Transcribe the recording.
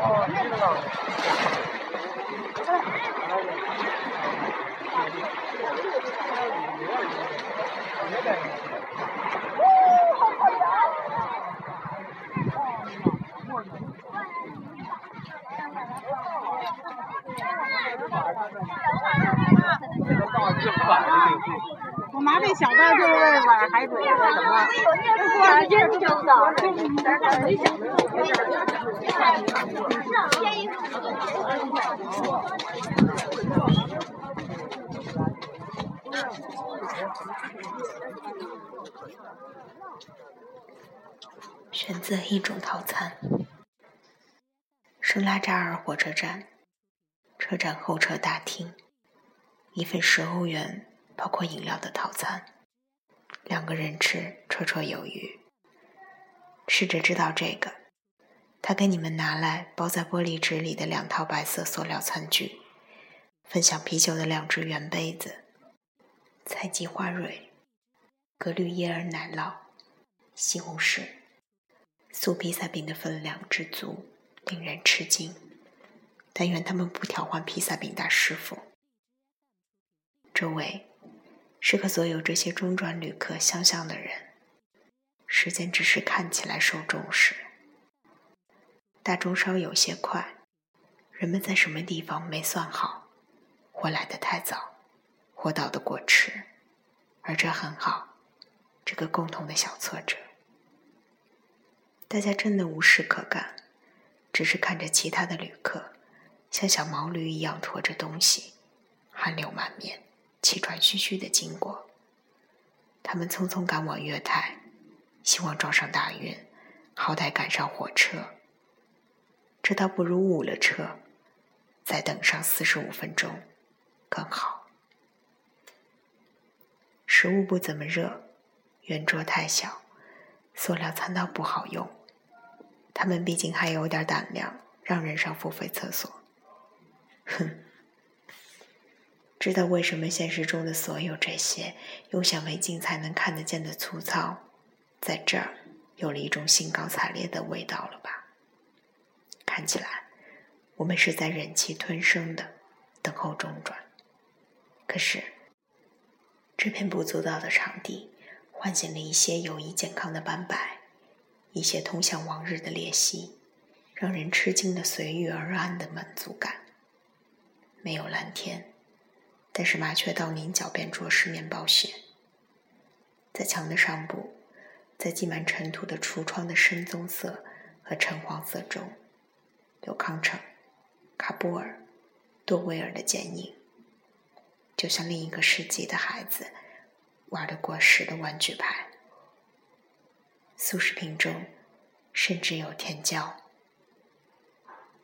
哦，天哪！哇，好快呀！这倒真反了点。我妈这小的就是玩海龟什么，过研究的，选择一种套餐。是拉扎尔火车站，车站候车大厅，一份十欧元包括饮料的套餐，两个人吃绰绰有余。试着知道这个，他给你们拿来包在玻璃纸里的两套白色塑料餐具，分享啤酒的两只圆杯子，采集花蕊，格律耶尔奶酪，西红柿，素披萨饼的分量之足。令人吃惊，但愿他们不调换披萨饼大师傅。周围是和所有这些中转旅客相像的人，时间只是看起来受重视。大钟稍有些快，人们在什么地方没算好，或来得太早，或到得过迟，而这很好，这个共同的小挫折。大家真的无事可干。只是看着其他的旅客，像小毛驴一样驮着东西，汗流满面、气喘吁吁的经过。他们匆匆赶往月台，希望撞上大运，好歹赶上火车。这倒不如误了车，再等上四十五分钟更好。食物不怎么热，圆桌太小，塑料餐刀不好用。他们毕竟还有点胆量，让人上付费厕所。哼，知道为什么现实中的所有这些用显微镜才能看得见的粗糙，在这儿有了一种兴高采烈的味道了吧？看起来，我们是在忍气吞声的等候中转。可是，这片不足道的场地，唤醒了一些友谊健康的斑白。一些通向往日的裂隙，让人吃惊的随遇而安的满足感。没有蓝天，但是麻雀到您脚边啄食面包屑。在墙的上部，在积满尘土的橱窗的深棕色和橙黄色中，有康城、卡布尔、多维尔的剪影，就像另一个世纪的孩子玩的过时的玩具牌。素食品中，甚至有甜椒。